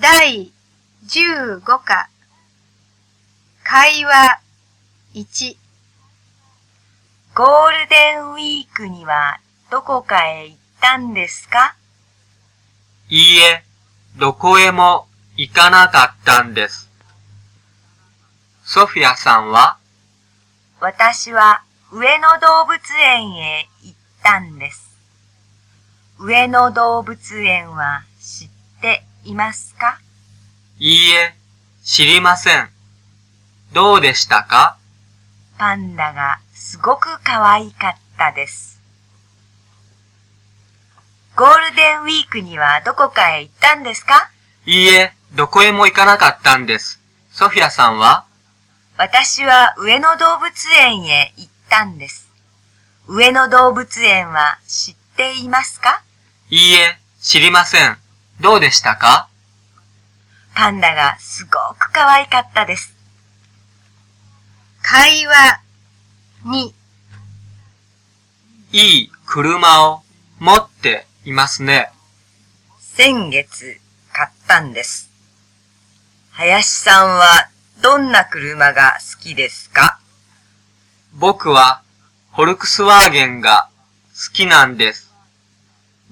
第15課会話1ゴールデンウィークにはどこかへ行ったんですか？いいえ、どこへも行かなかったんです。ソフィアさんは？私は上野動物園へ行ったんです。上野動物園は知っていますか？いいえ、知りません。どうでしたか？パンダがすごく可愛かったです。ゴールデンウィークにはどこかへ行ったんですか？いいえ、どこへも行かなかったんです。ソフィアさんは？私は上野動物園へ行ったんです。上野動物園は知っていますか？いいえ、知りません。どうでしたか？パンダがすごく可愛かったです。会話2いい車を持っていますね。先月買ったんです。林さんはどんな車が好きですか？僕はフォルクスワーゲンが好きなんです。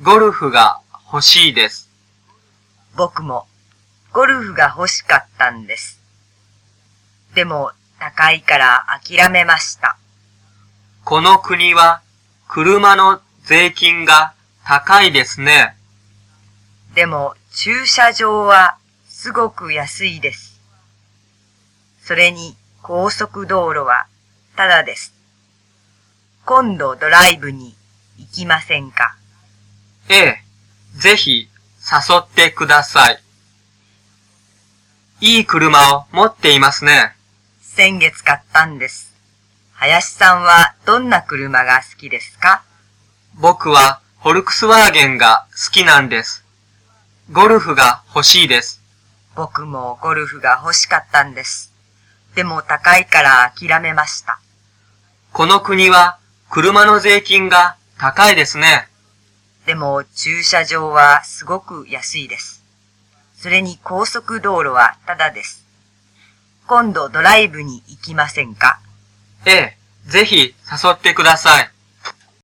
ゴルフが欲しいです。僕もゴルフが欲しかったんです。でも高いから諦めました。この国は車の税金が高いですね。でも駐車場はすごく安いです。それに高速道路はただです。今度ドライブに行きませんか？ええ、ぜひ誘ってください。いい車を持っていますね。先月買ったんです。林さんはどんな車が好きですか？僕はフォルクスワーゲンが好きなんです。ゴルフが欲しいです。僕もゴルフが欲しかったんです。でも高いから諦めました。この国は車の税金が高いですね。でも駐車場はすごく安いです。それに高速道路はタダです。今度ドライブに行きませんか？ええ、ぜひ誘ってください。